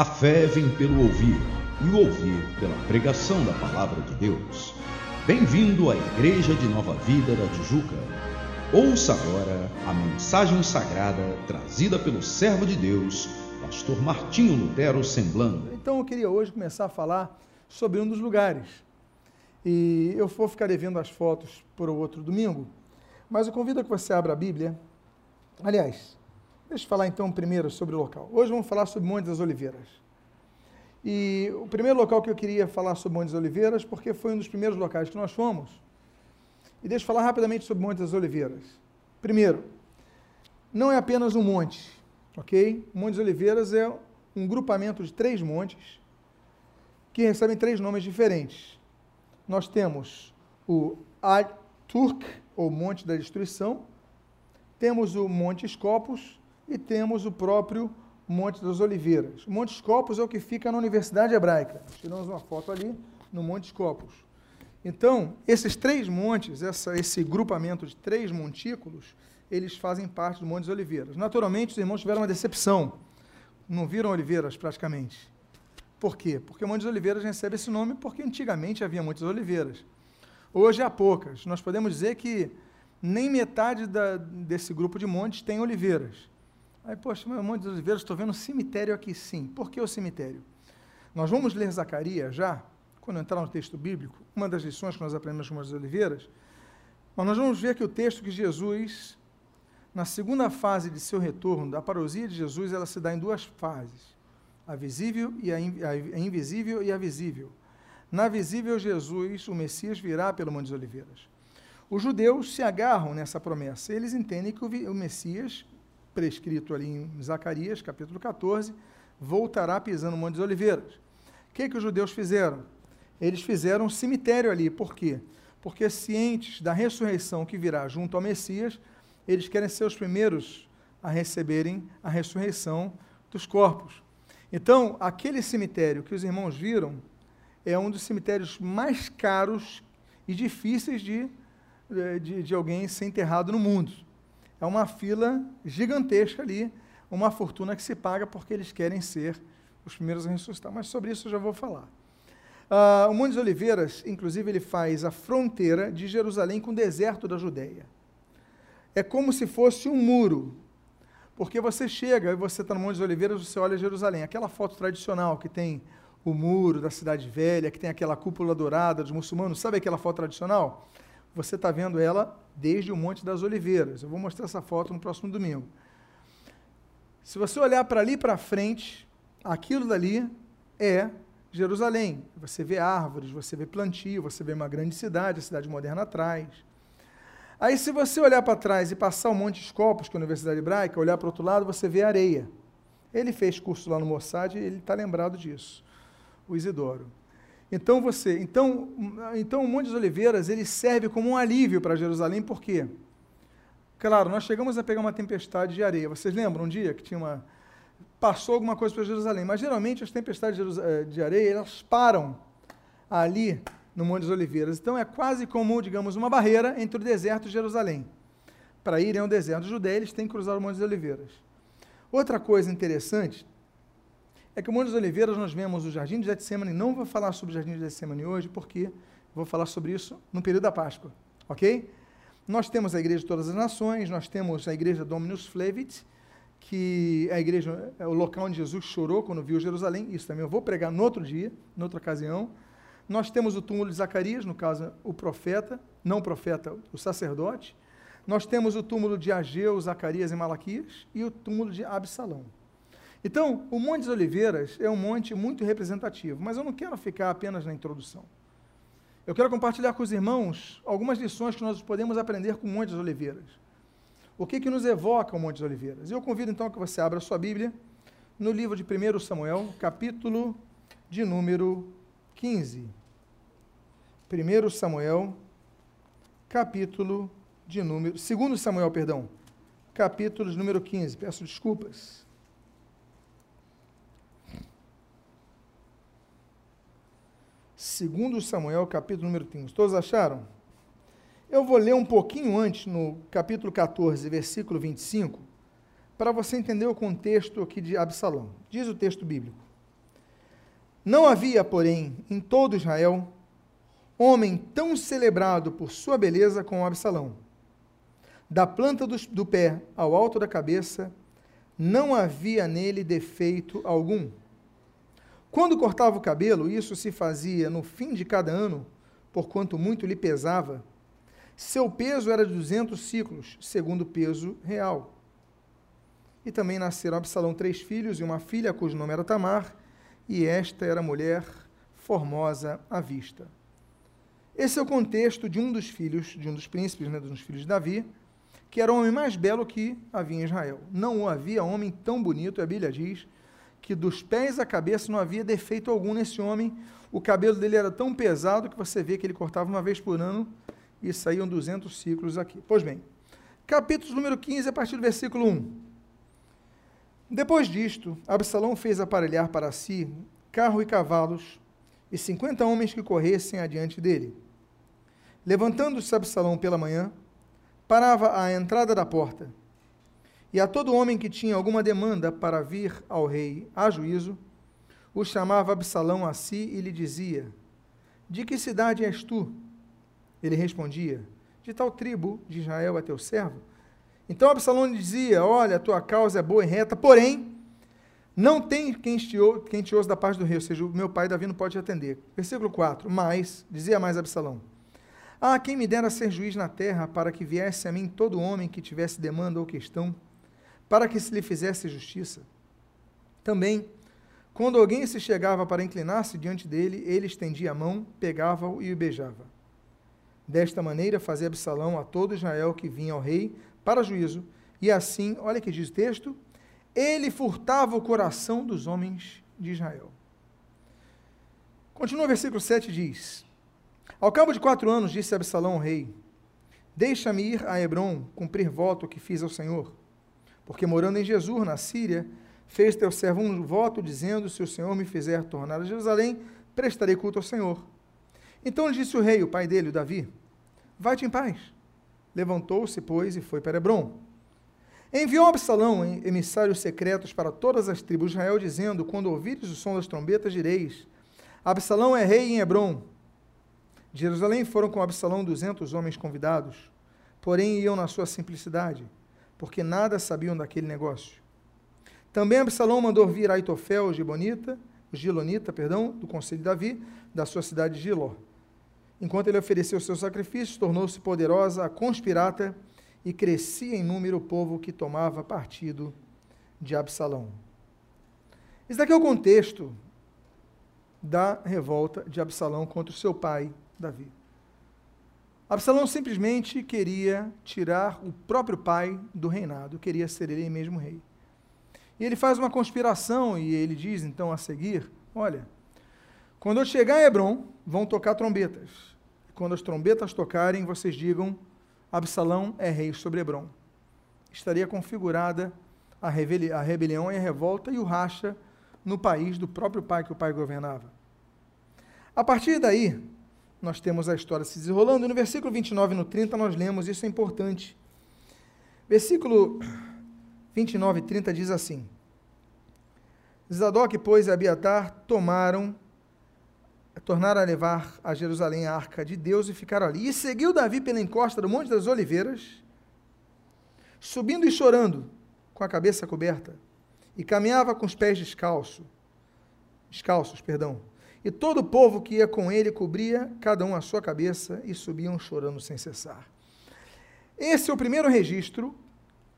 A fé vem pelo ouvir, e o ouvir pela pregação da palavra de Deus. Bem-vindo à Igreja de Nova Vida da Tijuca. Ouça agora a mensagem sagrada trazida pelo servo de Deus, pastor Martinho Lutero Semblando. Então eu queria hoje começar a falar sobre um dos lugares. E eu vou ficar devendo as fotos para o outro domingo, mas eu convido a que você abra a Bíblia. Aliás, deixa eu falar então primeiro sobre o local. Hoje vamos falar sobre Monte das Oliveiras. E o primeiro local que eu queria falar sobre Monte das Oliveiras, porque foi um dos primeiros locais que nós fomos. E deixa eu falar rapidamente sobre Monte das Oliveiras. Primeiro, não é apenas um monte, ok? Monte das Oliveiras é um grupamento de três montes que recebem três nomes diferentes nós temos o Al-Turk, ou Monte da Destruição, temos o Monte Scopus e temos o próprio Monte das Oliveiras. O Monte Scopus é o que fica na Universidade Hebraica. Tiramos uma foto ali no Monte Scopus. Então, esses três montes, essa, esse grupamento de três montículos, eles fazem parte do Monte das Oliveiras. Naturalmente, os irmãos tiveram uma decepção. Não viram oliveiras praticamente. Por quê? Porque Montes Oliveiras recebe esse nome porque antigamente havia muitas oliveiras. Hoje há poucas. Nós podemos dizer que nem metade da, desse grupo de montes tem oliveiras. Aí, poxa, mas Monte das Oliveiras, estou vendo um cemitério aqui sim. Por que o cemitério? Nós vamos ler Zacarias já, quando entrar no texto bíblico, uma das lições que nós aprendemos com das Oliveiras, mas nós vamos ver que o texto que Jesus, na segunda fase de seu retorno, a parousia de Jesus, ela se dá em duas fases a visível e a, a invisível e a visível. Na visível, Jesus, o Messias, virá pelo Monte das Oliveiras. Os judeus se agarram nessa promessa. Eles entendem que o Messias, prescrito ali em Zacarias, capítulo 14, voltará pisando no Monte das Oliveiras. O que, que os judeus fizeram? Eles fizeram um cemitério ali. Por quê? Porque cientes da ressurreição que virá junto ao Messias, eles querem ser os primeiros a receberem a ressurreição dos corpos. Então, aquele cemitério que os irmãos viram é um dos cemitérios mais caros e difíceis de, eh, de, de alguém ser enterrado no mundo. É uma fila gigantesca ali, uma fortuna que se paga porque eles querem ser os primeiros a ressuscitar. Mas sobre isso eu já vou falar. Uh, o Monte Oliveiras, inclusive, ele faz a fronteira de Jerusalém com o deserto da Judéia. É como se fosse um muro porque você chega e você está no Monte das Oliveiras, você olha Jerusalém, aquela foto tradicional que tem o muro da cidade velha, que tem aquela cúpula dourada dos muçulmanos, sabe aquela foto tradicional? Você está vendo ela desde o Monte das Oliveiras. Eu vou mostrar essa foto no próximo domingo. Se você olhar para ali para frente, aquilo dali é Jerusalém. Você vê árvores, você vê plantio, você vê uma grande cidade, a cidade moderna atrás. Aí, se você olhar para trás e passar o Monte Scopus, que é a Universidade Hebraica, olhar para o outro lado, você vê areia. Ele fez curso lá no Mossad e ele está lembrado disso, o Isidoro. Então, você, então, então o Monte das Oliveiras ele serve como um alívio para Jerusalém, por quê? Claro, nós chegamos a pegar uma tempestade de areia. Vocês lembram um dia que tinha uma. Passou alguma coisa para Jerusalém, mas geralmente as tempestades de areia elas param ali no Monte das Oliveiras. Então é quase como, digamos, uma barreira entre o deserto e Jerusalém. Para irem ao deserto judeu, eles têm que cruzar o Monte das Oliveiras. Outra coisa interessante é que o Monte das Oliveiras nós vemos o Jardim de Getsemane, não vou falar sobre o Jardim de Getsemane hoje, porque vou falar sobre isso no período da Páscoa, ok? Nós temos a Igreja de Todas as Nações, nós temos a Igreja Dominus Flevit, que é a igreja, é o local onde Jesus chorou quando viu Jerusalém, isso também eu vou pregar no outro dia, noutra ocasião, nós temos o túmulo de Zacarias, no caso, o profeta, não o profeta, o sacerdote. Nós temos o túmulo de Ageu, Zacarias e Malaquias e o túmulo de Absalão. Então, o Monte das Oliveiras é um monte muito representativo, mas eu não quero ficar apenas na introdução. Eu quero compartilhar com os irmãos algumas lições que nós podemos aprender com o Monte das Oliveiras. O que, que nos evoca o Monte das Oliveiras? Eu convido então que você abra a sua Bíblia no livro de 1 Samuel, capítulo de número 15. 1 Samuel, capítulo de número. 2 Samuel, perdão. Capítulo de número 15. Peço desculpas. Segundo Samuel, capítulo número 15. Todos acharam? Eu vou ler um pouquinho antes, no capítulo 14, versículo 25, para você entender o contexto aqui de Absalão. Diz o texto bíblico. Não havia, porém, em todo Israel, homem tão celebrado por sua beleza como Absalão. Da planta do, do pé ao alto da cabeça, não havia nele defeito algum. Quando cortava o cabelo, isso se fazia no fim de cada ano, porquanto muito lhe pesava. Seu peso era de 200 ciclos, segundo o peso real. E também nasceram Absalão três filhos e uma filha, cujo nome era Tamar, e esta era mulher formosa à vista. Esse é o contexto de um dos filhos, de um dos príncipes, né, dos filhos de Davi, que era o homem mais belo que havia em Israel. Não havia homem tão bonito, a Bíblia diz, que dos pés à cabeça não havia defeito algum nesse homem. O cabelo dele era tão pesado que você vê que ele cortava uma vez por ano e saíam 200 ciclos aqui. Pois bem, capítulo número 15, a partir do versículo 1. Depois disto, Absalão fez aparelhar para si carro e cavalos e cinquenta homens que corressem adiante dele. Levantando-se Absalão pela manhã, parava à entrada da porta, e a todo homem que tinha alguma demanda para vir ao rei a juízo, o chamava Absalão a si e lhe dizia: De que cidade és tu? Ele respondia: De tal tribo de Israel é teu servo. Então Absalão dizia: Olha, a tua causa é boa e reta, porém, não tem quem te, quem te ouça da parte do rei, ou seja, o meu pai Davi não pode te atender. Versículo 4: Mas, dizia mais Absalão: Ah, quem me dera ser juiz na terra, para que viesse a mim todo homem que tivesse demanda ou questão, para que se lhe fizesse justiça. Também, quando alguém se chegava para inclinar-se diante dele, ele estendia a mão, pegava-o e o beijava. Desta maneira fazia Absalão a todo Israel que vinha ao rei para juízo, e assim, olha que diz o texto, ele furtava o coração dos homens de Israel. Continua o versículo 7 diz: Ao cabo de quatro anos, disse Absalão ao rei: Deixa-me ir a Hebron, cumprir voto que fiz ao Senhor. Porque morando em Jesus, na Síria, fez teu servo um voto, dizendo: Se o Senhor me fizer tornar a Jerusalém, prestarei culto ao Senhor. Então lhe disse o rei, o pai dele, o Davi: Vai-te em paz. Levantou-se, pois, e foi para Hebron. Enviou Absalão emissários secretos para todas as tribos de Israel, dizendo: Quando ouvires o som das trombetas, direis: Absalão é rei em Hebron. De Jerusalém foram com Absalão duzentos homens convidados, porém iam na sua simplicidade, porque nada sabiam daquele negócio. Também Absalão mandou vir Aitofel, o Gibonita, o Gilonita, perdão, do conselho de Davi, da sua cidade de Giló. Enquanto ele ofereceu seus sacrifícios, tornou-se poderosa a conspirata e crescia em número o povo que tomava partido de Absalão. Esse daqui é o contexto da revolta de Absalão contra o seu pai, Davi. Absalão simplesmente queria tirar o próprio pai do reinado, queria ser ele mesmo rei. E ele faz uma conspiração e ele diz então a seguir: Olha, quando eu chegar em Hebron, vão tocar trombetas quando as trombetas tocarem, vocês digam: Absalão é rei sobre Hebron. Estaria configurada a, a rebelião e a revolta e o racha no país do próprio pai que o pai governava. A partir daí, nós temos a história se desenrolando. No versículo 29 e no 30 nós lemos, isso é importante. Versículo 29 e 30 diz assim: Zadok, pois, e Abiatar tomaram tornaram a levar a Jerusalém a arca de Deus e ficaram ali. E seguiu Davi pela encosta do Monte das Oliveiras, subindo e chorando, com a cabeça coberta, e caminhava com os pés descalços, descalços, perdão. E todo o povo que ia com ele cobria cada um a sua cabeça e subiam chorando sem cessar. Esse é o primeiro registro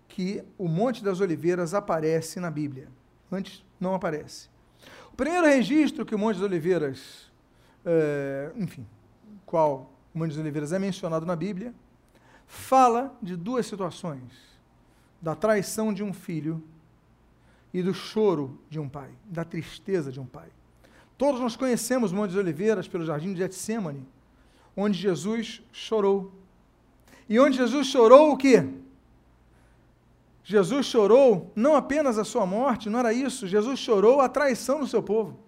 que o Monte das Oliveiras aparece na Bíblia. Antes não aparece. O primeiro registro que o Monte das Oliveiras é, enfim, qual o Monte das Oliveiras é mencionado na Bíblia, fala de duas situações: da traição de um filho e do choro de um pai, da tristeza de um pai. Todos nós conhecemos o Monte das Oliveiras pelo jardim de Getsemane, onde Jesus chorou. E onde Jesus chorou o quê? Jesus chorou não apenas a sua morte, não era isso. Jesus chorou a traição do seu povo.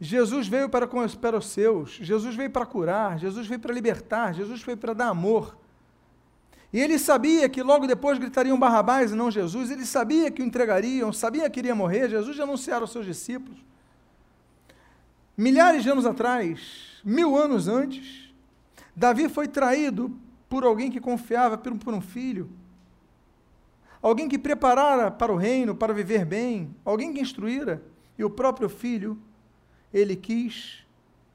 Jesus veio para, para os seus, Jesus veio para curar, Jesus veio para libertar, Jesus veio para dar amor. E ele sabia que logo depois gritariam Barrabás e não Jesus, ele sabia que o entregariam, sabia que iria morrer, Jesus já anunciara aos seus discípulos. Milhares de anos atrás, mil anos antes, Davi foi traído por alguém que confiava por um filho, alguém que preparara para o reino, para viver bem, alguém que instruíra, e o próprio filho, ele quis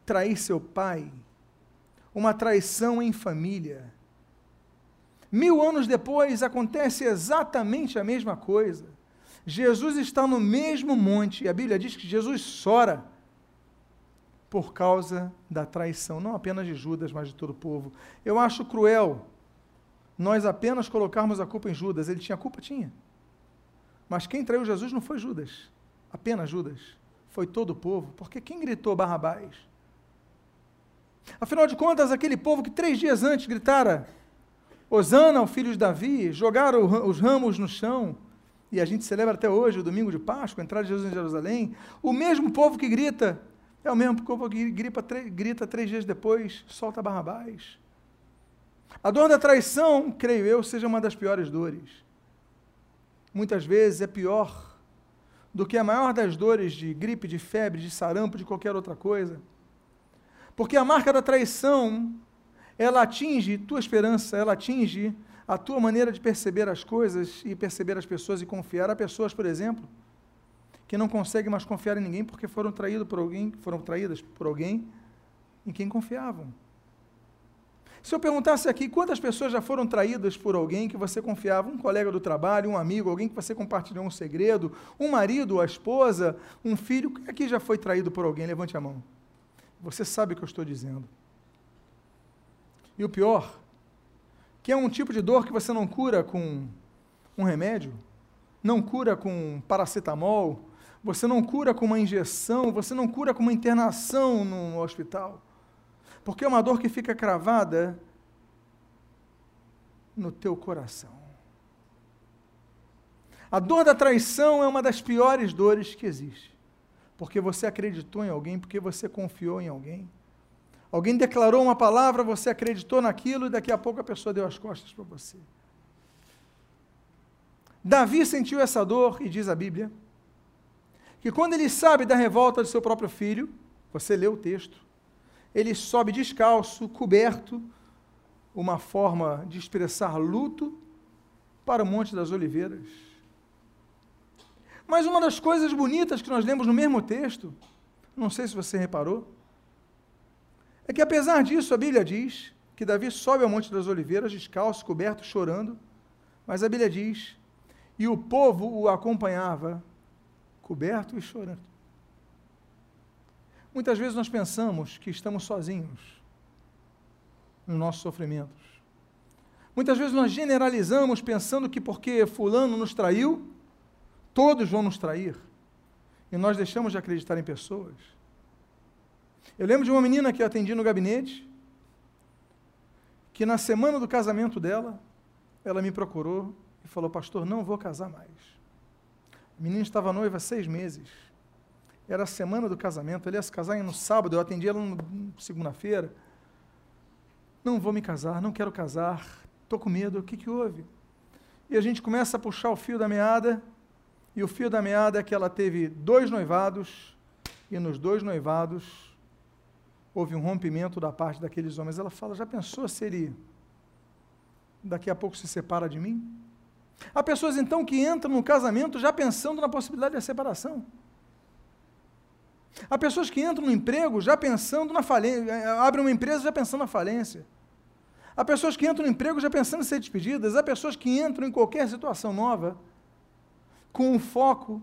trair seu pai, uma traição em família. Mil anos depois acontece exatamente a mesma coisa. Jesus está no mesmo monte, e a Bíblia diz que Jesus chora por causa da traição, não apenas de Judas, mas de todo o povo. Eu acho cruel nós apenas colocarmos a culpa em Judas. Ele tinha culpa? Tinha. Mas quem traiu Jesus não foi Judas, apenas Judas. Foi todo o povo, porque quem gritou Barrabás? Afinal de contas, aquele povo que três dias antes gritara Osana, o filho de Davi, jogaram os ramos no chão, e a gente celebra até hoje o domingo de Páscoa, a entrada de Jesus em Jerusalém. O mesmo povo que grita, é o mesmo povo que grita, grita três dias depois, solta Barrabás. A dor da traição, creio eu, seja uma das piores dores. Muitas vezes é pior do que a maior das dores de gripe, de febre, de sarampo, de qualquer outra coisa. Porque a marca da traição, ela atinge tua esperança, ela atinge a tua maneira de perceber as coisas e perceber as pessoas e confiar. Há pessoas, por exemplo, que não conseguem mais confiar em ninguém porque foram traídas por alguém, foram traídas por alguém em quem confiavam. Se eu perguntasse aqui quantas pessoas já foram traídas por alguém que você confiava, um colega do trabalho, um amigo, alguém que você compartilhou um segredo, um marido, a esposa, um filho, quem aqui já foi traído por alguém? Levante a mão. Você sabe o que eu estou dizendo. E o pior, que é um tipo de dor que você não cura com um remédio, não cura com paracetamol, você não cura com uma injeção, você não cura com uma internação no hospital. Porque é uma dor que fica cravada no teu coração. A dor da traição é uma das piores dores que existe. Porque você acreditou em alguém, porque você confiou em alguém. Alguém declarou uma palavra, você acreditou naquilo e daqui a pouco a pessoa deu as costas para você. Davi sentiu essa dor e diz a Bíblia que quando ele sabe da revolta do seu próprio filho, você lê o texto, ele sobe descalço, coberto, uma forma de expressar luto para o Monte das Oliveiras. Mas uma das coisas bonitas que nós lemos no mesmo texto, não sei se você reparou, é que apesar disso a Bíblia diz que Davi sobe ao Monte das Oliveiras descalço, coberto, chorando, mas a Bíblia diz, e o povo o acompanhava, coberto e chorando. Muitas vezes nós pensamos que estamos sozinhos nos nossos sofrimentos. Muitas vezes nós generalizamos pensando que porque Fulano nos traiu, todos vão nos trair. E nós deixamos de acreditar em pessoas. Eu lembro de uma menina que eu atendi no gabinete, que na semana do casamento dela, ela me procurou e falou: Pastor, não vou casar mais. A menina estava noiva há seis meses. Era a semana do casamento, ele ia se casar no sábado, eu atendi ela na segunda-feira. Não vou me casar, não quero casar, estou com medo, o que, que houve? E a gente começa a puxar o fio da meada, e o fio da meada é que ela teve dois noivados, e nos dois noivados houve um rompimento da parte daqueles homens. Ela fala: já pensou se ele daqui a pouco se separa de mim? Há pessoas então que entram no casamento já pensando na possibilidade da separação. Há pessoas que entram no emprego já pensando na falência, eh, abrem uma empresa já pensando na falência. Há pessoas que entram no emprego já pensando em ser despedidas. Há pessoas que entram em qualquer situação nova com um foco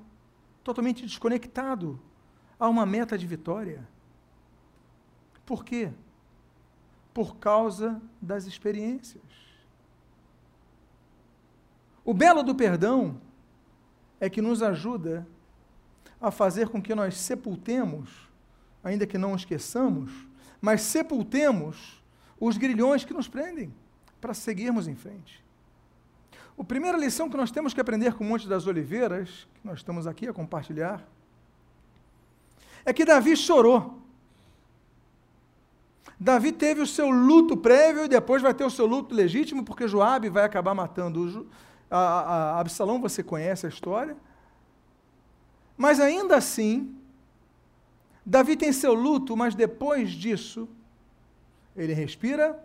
totalmente desconectado a uma meta de vitória. Por quê? Por causa das experiências. O belo do perdão é que nos ajuda a fazer com que nós sepultemos, ainda que não esqueçamos, mas sepultemos os grilhões que nos prendem para seguirmos em frente. A primeira lição que nós temos que aprender com o Monte das Oliveiras, que nós estamos aqui a compartilhar, é que Davi chorou. Davi teve o seu luto prévio e depois vai ter o seu luto legítimo, porque Joabe vai acabar matando a, a, Absalão, você conhece a história. Mas ainda assim, Davi tem seu luto, mas depois disso, ele respira,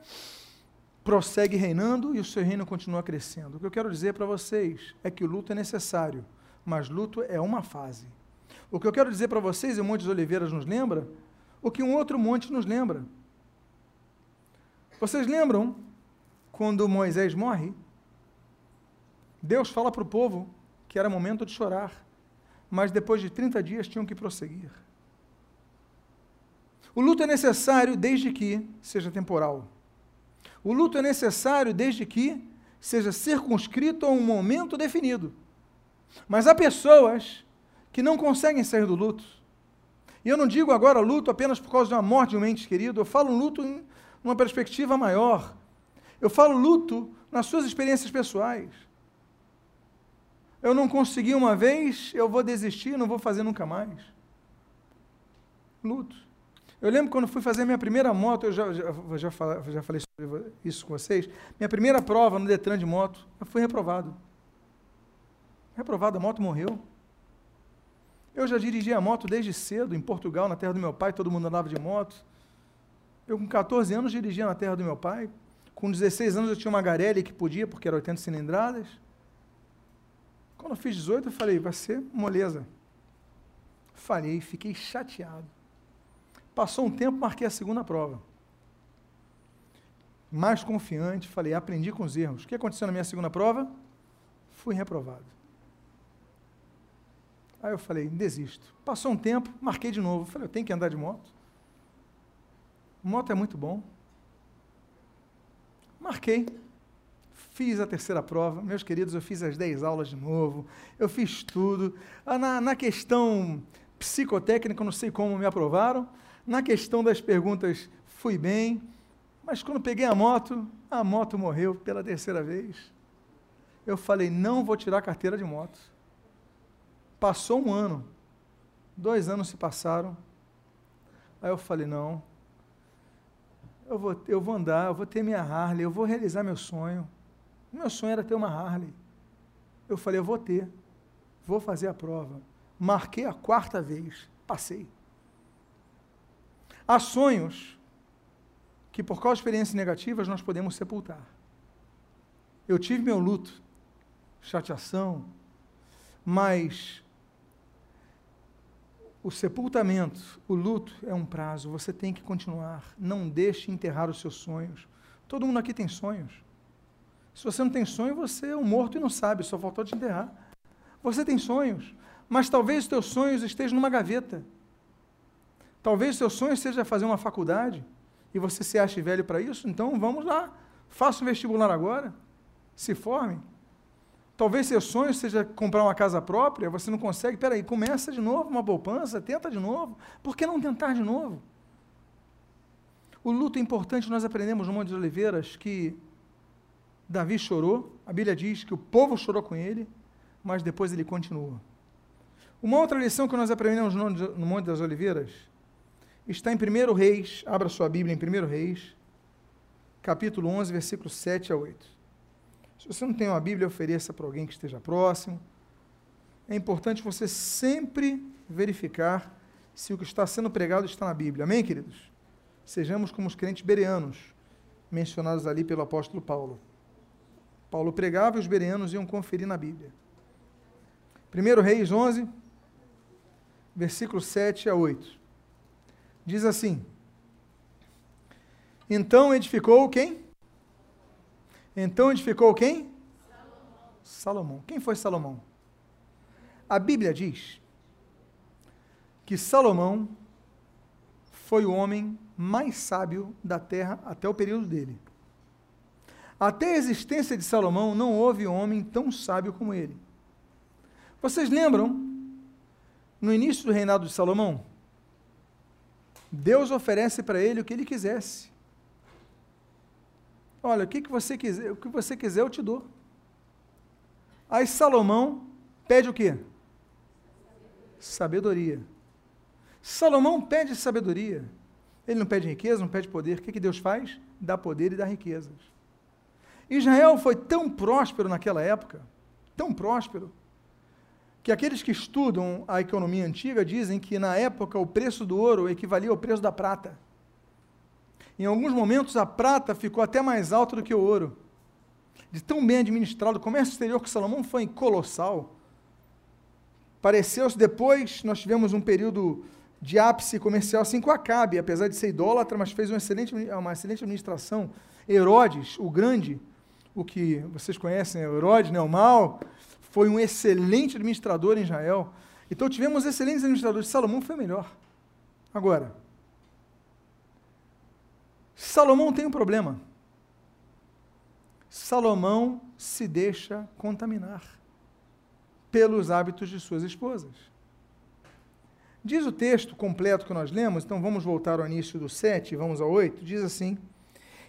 prossegue reinando e o seu reino continua crescendo. O que eu quero dizer para vocês é que o luto é necessário, mas luto é uma fase. O que eu quero dizer para vocês, e o Monte de Oliveiras nos lembra, o que um outro monte nos lembra. Vocês lembram quando Moisés morre? Deus fala para o povo que era momento de chorar, mas depois de 30 dias tinham que prosseguir. O luto é necessário desde que seja temporal. O luto é necessário desde que seja circunscrito a um momento definido. Mas há pessoas que não conseguem sair do luto. E eu não digo agora luto apenas por causa de uma morte de um ente querido, eu falo luto em uma perspectiva maior. Eu falo luto nas suas experiências pessoais. Eu não consegui uma vez, eu vou desistir, não vou fazer nunca mais. Luto. Eu lembro quando fui fazer minha primeira moto, eu já, já, já, falei, já falei isso com vocês. Minha primeira prova no Detran de moto, eu fui reprovado. Reprovado, a moto morreu. Eu já dirigi a moto desde cedo, em Portugal, na terra do meu pai, todo mundo andava de moto. Eu, com 14 anos, dirigia na terra do meu pai. Com 16 anos, eu tinha uma Garelli que podia, porque era 80 cilindradas. Quando eu fiz 18, eu falei, vai ser moleza. Falei, fiquei chateado. Passou um tempo, marquei a segunda prova. Mais confiante, falei, aprendi com os erros. O que aconteceu na minha segunda prova? Fui reprovado. Aí eu falei, desisto. Passou um tempo, marquei de novo. Falei, eu tenho que andar de moto. Moto é muito bom. Marquei. Fiz a terceira prova. Meus queridos, eu fiz as 10 aulas de novo. Eu fiz tudo. Ah, na, na questão psicotécnica, não sei como me aprovaram. Na questão das perguntas, fui bem. Mas quando peguei a moto, a moto morreu pela terceira vez. Eu falei, não vou tirar a carteira de moto. Passou um ano, dois anos se passaram. Aí eu falei: não, eu vou, eu vou andar, eu vou ter minha Harley, eu vou realizar meu sonho. Meu sonho era ter uma Harley. Eu falei: eu vou ter, vou fazer a prova. Marquei a quarta vez, passei. Há sonhos que, por causa de experiências negativas, nós podemos sepultar. Eu tive meu luto, chateação, mas o sepultamento, o luto é um prazo, você tem que continuar. Não deixe enterrar os seus sonhos. Todo mundo aqui tem sonhos. Se você não tem sonho, você é um morto e não sabe, só faltou te enterrar. Você tem sonhos, mas talvez os teus sonhos estejam numa gaveta. Talvez seu sonho seja fazer uma faculdade e você se ache velho para isso, então vamos lá, faça o vestibular agora, se forme. Talvez seu sonho seja comprar uma casa própria, você não consegue, peraí, começa de novo uma poupança, tenta de novo. Por que não tentar de novo? O luto é importante, nós aprendemos no Monte de Oliveiras que Davi chorou, a Bíblia diz que o povo chorou com ele, mas depois ele continua. Uma outra lição que nós aprendemos no Monte das Oliveiras está em 1 Reis, abra sua Bíblia em 1 Reis, capítulo 11, versículos 7 a 8. Se você não tem uma Bíblia, ofereça para alguém que esteja próximo. É importante você sempre verificar se o que está sendo pregado está na Bíblia. Amém, queridos? Sejamos como os crentes bereanos, mencionados ali pelo apóstolo Paulo. Paulo pregava e os bereanos iam conferir na Bíblia. 1 Reis 11, versículo 7 a 8. Diz assim: Então edificou quem? Então edificou quem? Salomão. Salomão. Quem foi Salomão? A Bíblia diz que Salomão foi o homem mais sábio da terra até o período dele. Até a existência de Salomão não houve homem tão sábio como ele. Vocês lembram, no início do reinado de Salomão, Deus oferece para ele o que ele quisesse. Olha, o que, que você quiser, o que você quiser eu te dou. Aí Salomão pede o quê? Sabedoria. Salomão pede sabedoria. Ele não pede riqueza, não pede poder. O que, que Deus faz? Dá poder e dá riquezas. Israel foi tão próspero naquela época, tão próspero, que aqueles que estudam a economia antiga dizem que na época o preço do ouro equivalia ao preço da prata. Em alguns momentos a prata ficou até mais alta do que o ouro. De tão bem administrado, o comércio exterior com Salomão foi colossal. Pareceu-se depois, nós tivemos um período de ápice comercial assim com Acabe, apesar de ser idólatra, mas fez uma excelente, uma excelente administração. Herodes, o grande, o que vocês conhecem, Herodes, né, o mal, foi um excelente administrador em Israel. Então tivemos excelentes administradores. Salomão foi melhor. Agora, Salomão tem um problema. Salomão se deixa contaminar pelos hábitos de suas esposas. Diz o texto completo que nós lemos, então vamos voltar ao início do 7, vamos ao 8, diz assim: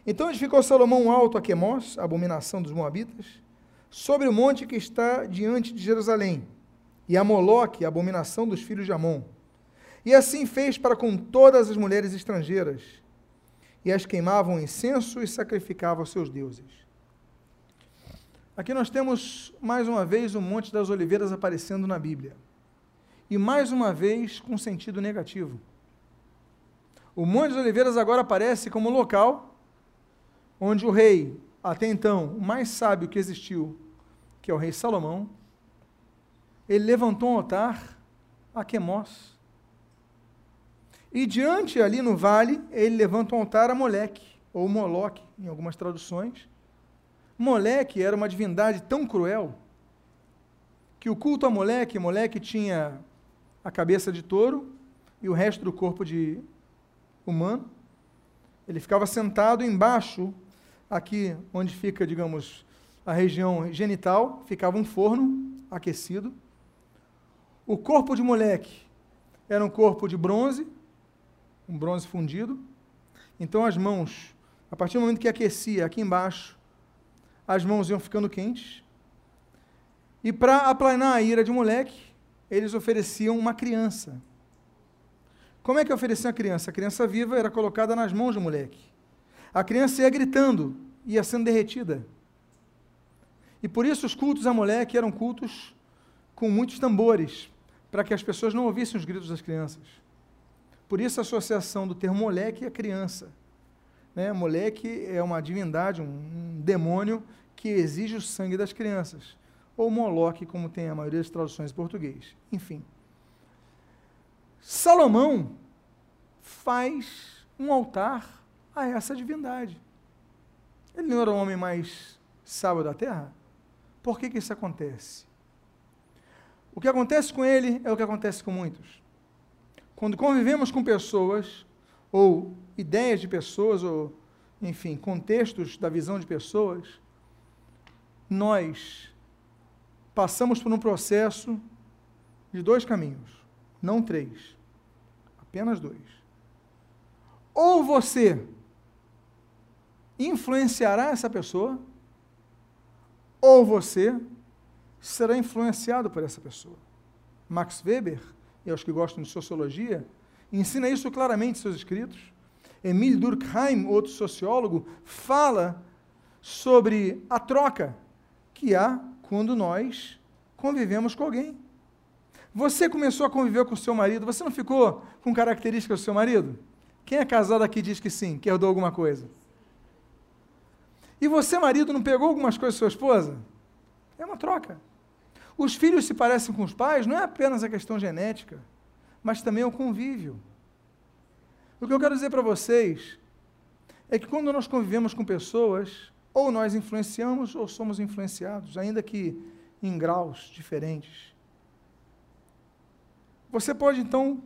Então edificou Salomão alto a Quemós, a abominação dos Moabitas, sobre o monte que está diante de Jerusalém, e a Moloque, a abominação dos filhos de Amon. E assim fez para com todas as mulheres estrangeiras, e as queimavam incenso e sacrificavam aos seus deuses. Aqui nós temos mais uma vez o Monte das Oliveiras aparecendo na Bíblia e mais uma vez com sentido negativo. O Monte das Oliveiras agora aparece como local onde o rei, até então, o mais sábio que existiu, que é o rei Salomão, ele levantou um altar a Quemós. E diante ali no vale, ele levanta um altar a Moleque, ou Moloque, em algumas traduções. Moleque era uma divindade tão cruel que o culto a Moleque, Moleque tinha a cabeça de touro e o resto do corpo de humano. Ele ficava sentado embaixo, aqui onde fica, digamos, a região genital, ficava um forno aquecido. O corpo de moleque era um corpo de bronze, um bronze fundido. Então as mãos, a partir do momento que aquecia aqui embaixo, as mãos iam ficando quentes. E para aplanar a ira de moleque, eles ofereciam uma criança. Como é que ofereciam a criança? A criança viva era colocada nas mãos do moleque. A criança ia gritando, ia sendo derretida. E por isso os cultos a moleque eram cultos com muitos tambores, para que as pessoas não ouvissem os gritos das crianças. Por isso a associação do termo moleque e criança. Né? Moleque é uma divindade, um demônio que exige o sangue das crianças ou Moloque, como tem a maioria das traduções em português. Enfim. Salomão faz um altar a essa divindade. Ele não era o homem mais sábio da terra? Por que, que isso acontece? O que acontece com ele é o que acontece com muitos. Quando convivemos com pessoas, ou ideias de pessoas, ou, enfim, contextos da visão de pessoas, nós passamos por um processo de dois caminhos, não três, apenas dois. Ou você influenciará essa pessoa, ou você será influenciado por essa pessoa. Max Weber, e aos que gostam de sociologia, ensina isso claramente em seus escritos. Emile Durkheim, outro sociólogo, fala sobre a troca que há quando nós convivemos com alguém. Você começou a conviver com seu marido, você não ficou com características do seu marido? Quem é casado aqui diz que sim, que herdou alguma coisa. E você, marido, não pegou algumas coisas da sua esposa? É uma troca. Os filhos se parecem com os pais, não é apenas a questão genética, mas também o convívio. O que eu quero dizer para vocês é que quando nós convivemos com pessoas, ou nós influenciamos ou somos influenciados, ainda que em graus diferentes. Você pode então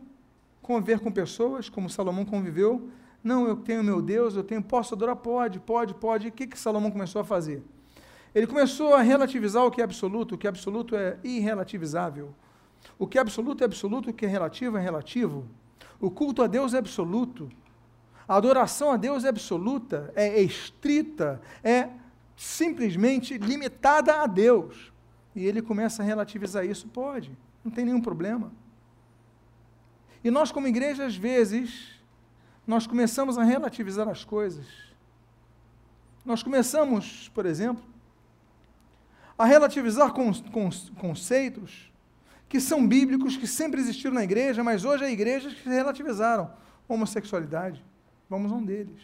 conviver com pessoas, como Salomão conviveu. Não, eu tenho meu Deus, eu tenho, posso adorar? Pode, pode, pode. O que, que Salomão começou a fazer? Ele começou a relativizar o que é absoluto, o que é absoluto é irrelativizável. O que é absoluto é absoluto, o que é relativo é relativo. O culto a Deus é absoluto. A adoração a Deus é absoluta, é estrita, é simplesmente limitada a Deus. E ele começa a relativizar isso, pode, não tem nenhum problema. E nós, como igreja, às vezes, nós começamos a relativizar as coisas. Nós começamos, por exemplo, a relativizar conceitos que são bíblicos, que sempre existiram na igreja, mas hoje há igrejas que relativizaram homossexualidade. Vamos a um deles.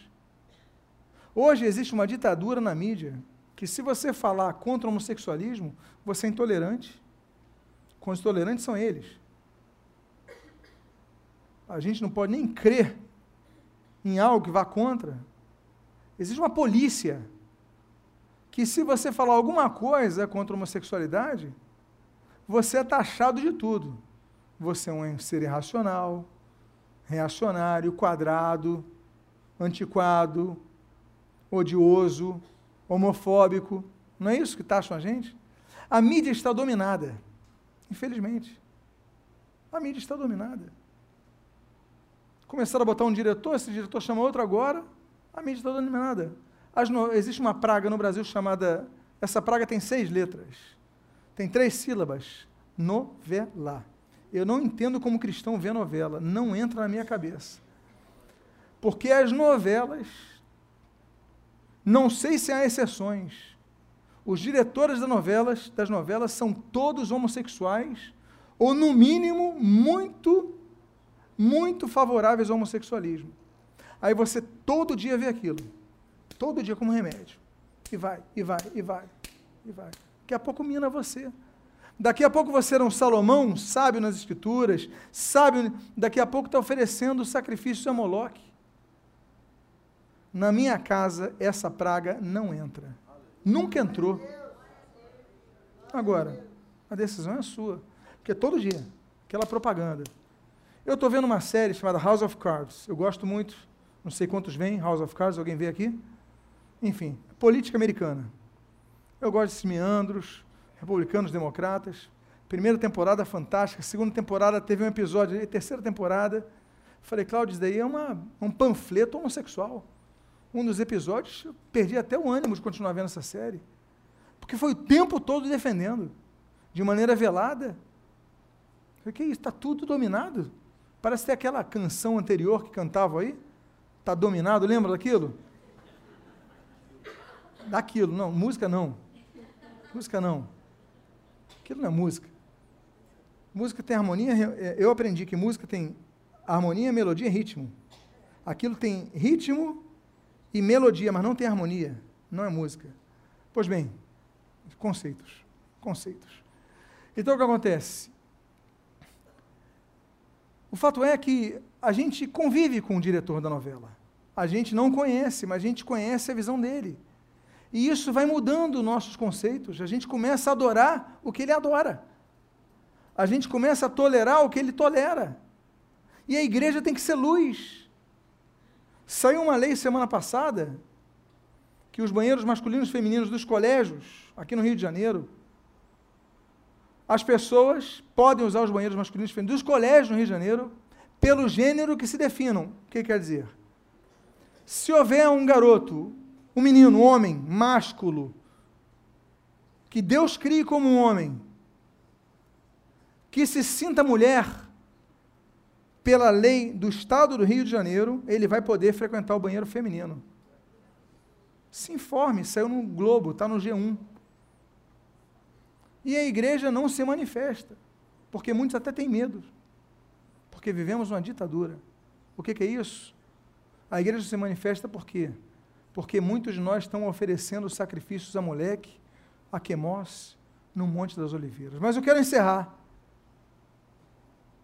Hoje existe uma ditadura na mídia que, se você falar contra o homossexualismo, você é intolerante. Os tolerantes são eles. A gente não pode nem crer em algo que vá contra. Existe uma polícia que, se você falar alguma coisa contra a homossexualidade, você é taxado de tudo. Você é um ser irracional, reacionário, quadrado, antiquado, odioso, homofóbico. Não é isso que taxam a gente? A mídia está dominada, infelizmente. A mídia está dominada. Começaram a botar um diretor, esse diretor chama outro agora, a mídia está dominada. No... Existe uma praga no Brasil chamada. Essa praga tem seis letras. Tem três sílabas. Novela. Eu não entendo como cristão vê novela. Não entra na minha cabeça. Porque as novelas, não sei se há exceções. Os diretores das novelas, das novelas são todos homossexuais, ou no mínimo muito, muito favoráveis ao homossexualismo. Aí você todo dia vê aquilo. Todo dia como remédio. E vai, e vai, e vai, e vai. Daqui a pouco mina você. Daqui a pouco você era um Salomão, sábio nas escrituras, sábio, daqui a pouco está oferecendo sacrifício a Moloque. Na minha casa, essa praga não entra. Nunca entrou. Agora, a decisão é sua. Porque todo dia, aquela propaganda. Eu estou vendo uma série chamada House of Cards. Eu gosto muito. Não sei quantos vêm, House of Cards, alguém vê aqui? Enfim, política americana. Eu gosto desses meandros, republicanos, democratas. Primeira temporada fantástica, segunda temporada teve um episódio, terceira temporada. Falei, Cláudio, isso daí é uma, um panfleto homossexual. Um dos episódios, eu perdi até o ânimo de continuar vendo essa série. Porque foi o tempo todo defendendo, de maneira velada. Falei, que isso? Está tudo dominado. Parece ter aquela canção anterior que cantavam aí. Está dominado, lembra daquilo? Daquilo, não, música não. Música não. Aquilo não é música. Música tem harmonia, é, eu aprendi que música tem harmonia, melodia e ritmo. Aquilo tem ritmo e melodia, mas não tem harmonia. Não é música. Pois bem, conceitos. Conceitos. Então o que acontece? O fato é que a gente convive com o diretor da novela. A gente não conhece, mas a gente conhece a visão dele. E isso vai mudando nossos conceitos. A gente começa a adorar o que ele adora. A gente começa a tolerar o que ele tolera. E a igreja tem que ser luz. Saiu uma lei semana passada que os banheiros masculinos e femininos dos colégios, aqui no Rio de Janeiro, as pessoas podem usar os banheiros masculinos e femininos dos colégios no Rio de Janeiro pelo gênero que se definam. O que quer dizer? Se houver um garoto um menino, um homem, másculo, que Deus crie como um homem, que se sinta mulher, pela lei do Estado do Rio de Janeiro, ele vai poder frequentar o banheiro feminino. Se informe, saiu no Globo, está no G1. E a igreja não se manifesta, porque muitos até têm medo, porque vivemos uma ditadura. O que, que é isso? A igreja se manifesta por quê? porque muitos de nós estão oferecendo sacrifícios a moleque, a Quemós, no Monte das Oliveiras. Mas eu quero encerrar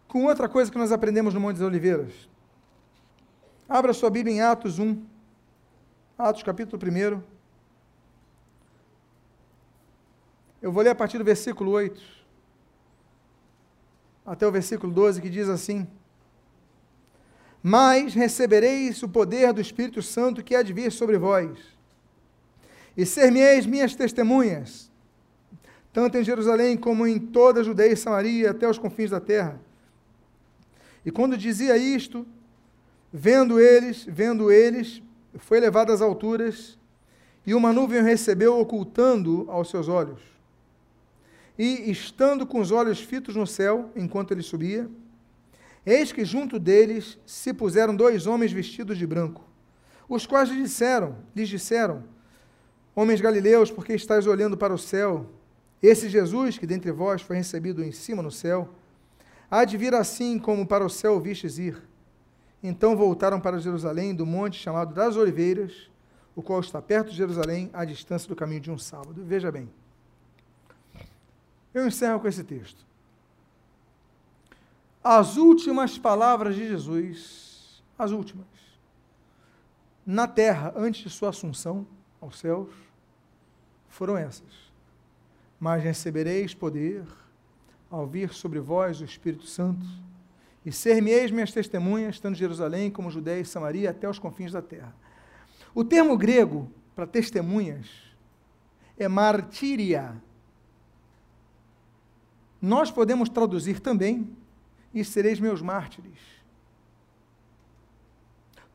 com outra coisa que nós aprendemos no Monte das Oliveiras. Abra sua Bíblia em Atos 1, Atos capítulo 1. Eu vou ler a partir do versículo 8 até o versículo 12, que diz assim: mas recebereis o poder do Espírito Santo que há de vir sobre vós. E ser-me-eis minhas testemunhas, tanto em Jerusalém como em toda a Judeia e Samaria, até os confins da terra. E quando dizia isto, vendo eles, vendo eles, foi levado às alturas, e uma nuvem o recebeu, ocultando aos seus olhos. E, estando com os olhos fitos no céu, enquanto ele subia, Eis que junto deles se puseram dois homens vestidos de branco, os quais lhes disseram, lhes disseram: Homens galileus, por que estáis olhando para o céu? Esse Jesus, que dentre vós foi recebido em cima no céu, há de vir assim como para o céu vistes ir. Então voltaram para Jerusalém, do monte chamado das Oliveiras, o qual está perto de Jerusalém, à distância do caminho de um sábado. Veja bem. Eu encerro com esse texto. As últimas palavras de Jesus, as últimas, na terra, antes de sua assunção aos céus, foram essas mas recebereis poder ao vir sobre vós o Espírito Santo, e ser-me-eis minhas testemunhas, tanto em Jerusalém como Judéia e Samaria, até os confins da terra. O termo grego para testemunhas é martíria. Nós podemos traduzir também, e sereis meus mártires.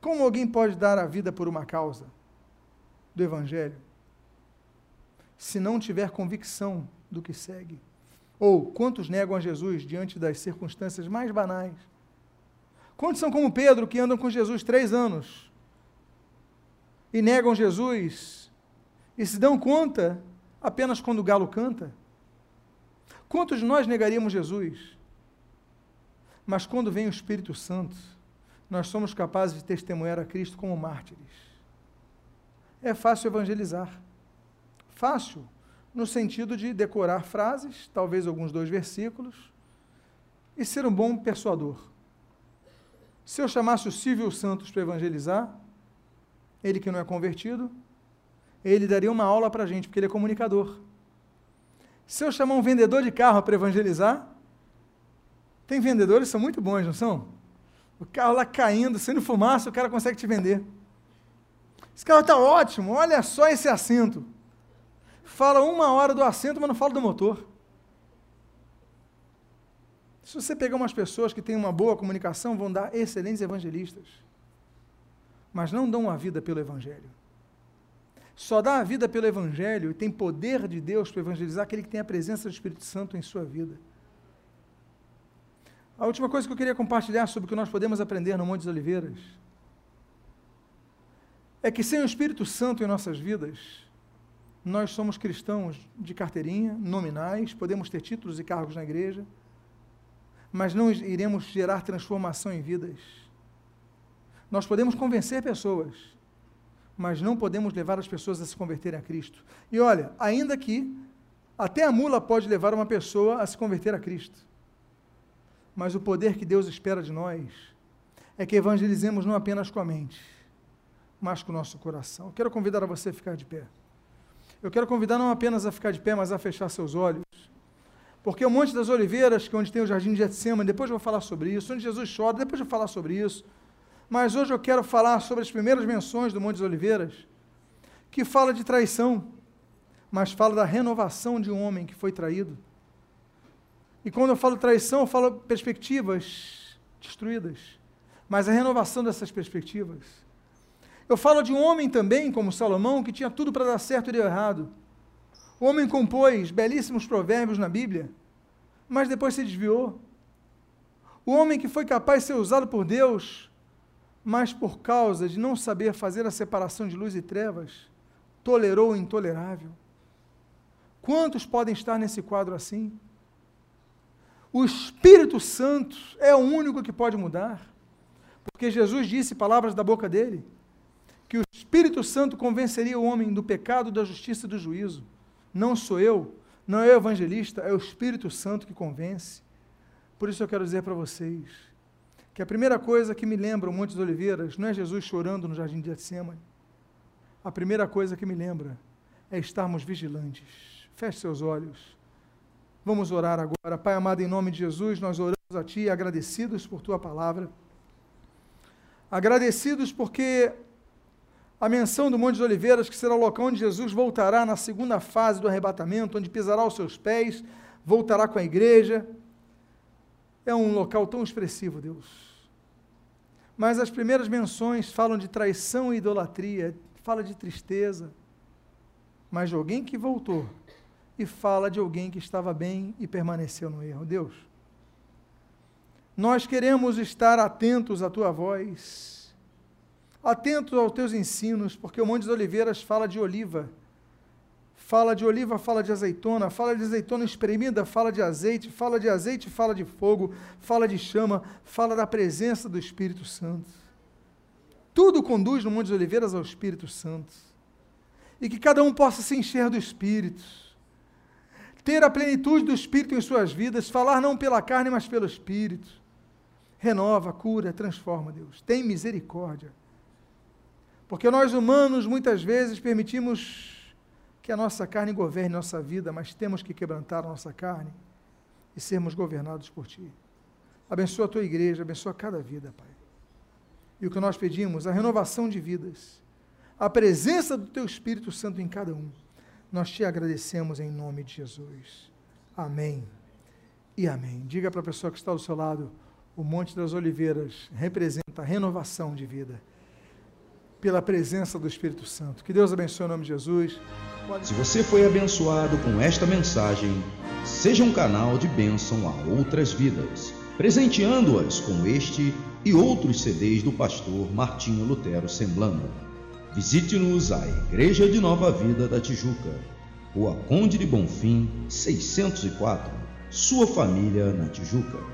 Como alguém pode dar a vida por uma causa do Evangelho? se não tiver convicção do que segue? Ou quantos negam a Jesus diante das circunstâncias mais banais? Quantos são como Pedro, que andam com Jesus três anos e negam Jesus e se dão conta apenas quando o galo canta? Quantos de nós negaríamos Jesus? Mas quando vem o Espírito Santo, nós somos capazes de testemunhar a Cristo como mártires. É fácil evangelizar. Fácil, no sentido de decorar frases, talvez alguns dois versículos, e ser um bom persuador. Se eu chamasse o Silvio Santos para evangelizar, ele que não é convertido, ele daria uma aula para a gente, porque ele é comunicador. Se eu chamar um vendedor de carro para evangelizar, tem vendedores que são muito bons, não são? O carro lá caindo, sendo fumaça, o cara consegue te vender. Esse carro está ótimo, olha só esse assento fala uma hora do assento, mas não fala do motor. Se você pegar umas pessoas que têm uma boa comunicação, vão dar excelentes evangelistas, mas não dão a vida pelo Evangelho. Só dá a vida pelo Evangelho e tem poder de Deus para evangelizar aquele que tem a presença do Espírito Santo em sua vida. A última coisa que eu queria compartilhar sobre o que nós podemos aprender no Monte das Oliveiras é que sem o Espírito Santo em nossas vidas, nós somos cristãos de carteirinha, nominais, podemos ter títulos e cargos na igreja, mas não iremos gerar transformação em vidas. Nós podemos convencer pessoas, mas não podemos levar as pessoas a se converterem a Cristo. E olha, ainda que até a mula pode levar uma pessoa a se converter a Cristo. Mas o poder que Deus espera de nós é que evangelizemos não apenas com a mente, mas com o nosso coração. quero convidar a você a ficar de pé. Eu quero convidar não apenas a ficar de pé, mas a fechar seus olhos. Porque o Monte das Oliveiras, que é onde tem o Jardim de Getsemane, depois eu vou falar sobre isso, onde Jesus chora, depois eu vou falar sobre isso. Mas hoje eu quero falar sobre as primeiras menções do Monte das Oliveiras, que fala de traição, mas fala da renovação de um homem que foi traído. E quando eu falo traição, eu falo perspectivas destruídas, mas a renovação dessas perspectivas. Eu falo de um homem também, como Salomão, que tinha tudo para dar certo e deu errado. O homem compôs belíssimos provérbios na Bíblia, mas depois se desviou. O homem que foi capaz de ser usado por Deus, mas por causa de não saber fazer a separação de luz e trevas, tolerou o intolerável. Quantos podem estar nesse quadro assim? O Espírito Santo é o único que pode mudar, porque Jesus disse palavras da boca dele que o Espírito Santo convenceria o homem do pecado, da justiça e do juízo. Não sou eu, não é o evangelista, é o Espírito Santo que convence. Por isso eu quero dizer para vocês que a primeira coisa que me lembra o Monte das Oliveiras não é Jesus chorando no jardim de Getsemane. A primeira coisa que me lembra é estarmos vigilantes. Feche seus olhos. Vamos orar agora. Pai amado, em nome de Jesus, nós oramos a Ti, agradecidos por Tua palavra. Agradecidos porque a menção do Monte de Oliveiras, que será o local onde Jesus voltará na segunda fase do arrebatamento, onde pisará os seus pés, voltará com a igreja. É um local tão expressivo, Deus. Mas as primeiras menções falam de traição e idolatria, fala de tristeza, mas de alguém que voltou e fala de alguém que estava bem e permaneceu no erro. Deus, nós queremos estar atentos à tua voz atentos aos teus ensinos, porque o Monte das Oliveiras fala de oliva, Fala de oliva, fala de azeitona, fala de azeitona espremida, fala de azeite, fala de azeite, fala de fogo, fala de chama, fala da presença do Espírito Santo. Tudo conduz no Monte de Oliveiras ao Espírito Santo. E que cada um possa se encher do Espírito, ter a plenitude do Espírito em suas vidas, falar não pela carne, mas pelo Espírito. Renova, cura, transforma, Deus. Tem misericórdia. Porque nós humanos muitas vezes permitimos que a nossa carne governe nossa vida, mas temos que quebrantar a nossa carne e sermos governados por Ti. Abençoa a Tua igreja, abençoa cada vida, Pai. E o que nós pedimos, a renovação de vidas, a presença do Teu Espírito Santo em cada um. Nós te agradecemos em nome de Jesus. Amém e amém. Diga para a pessoa que está ao seu lado, o Monte das Oliveiras representa a renovação de vida pela presença do Espírito Santo. Que Deus abençoe o nome de Jesus. Se você foi abençoado com esta mensagem, seja um canal de bênção a outras vidas, presenteando-as com este e outros CDs do pastor Martinho Lutero Semblando. Visite-nos à Igreja de Nova Vida da Tijuca, Rua Conde de Bonfim, 604, sua família na Tijuca.